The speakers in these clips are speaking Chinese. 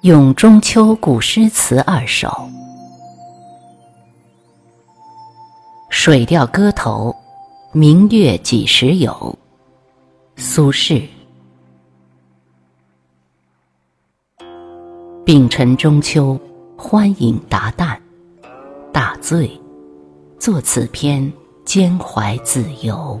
咏中秋古诗词二首，《水调歌头·明月几时有》苏轼。丙辰中秋，欢饮达旦，大醉，作此篇，兼怀子由。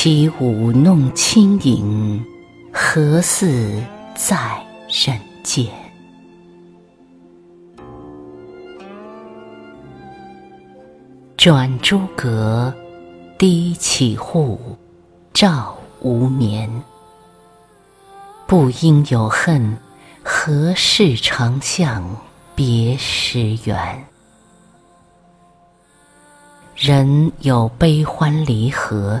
起舞弄清影，何似在人间？转朱阁，低绮户，照无眠。不应有恨，何事长向别时圆？人有悲欢离合。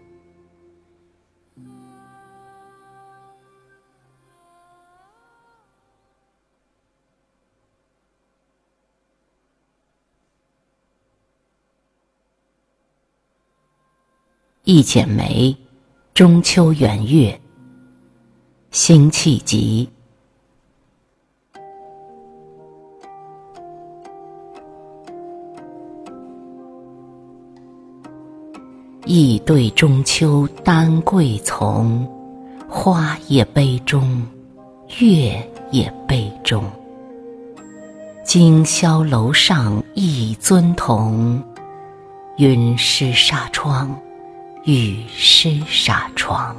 一剪梅》中秋圆月，辛弃疾。意对中秋丹桂丛，花也杯中，月也杯中。今宵楼上一尊同，云湿纱窗。雨湿纱窗，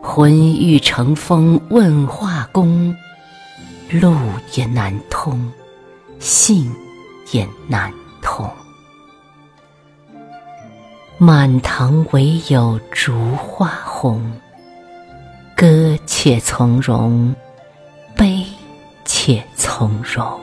魂欲乘风问化工，路也难通，信也难通。满堂唯有烛花红，歌且从容，悲且从容。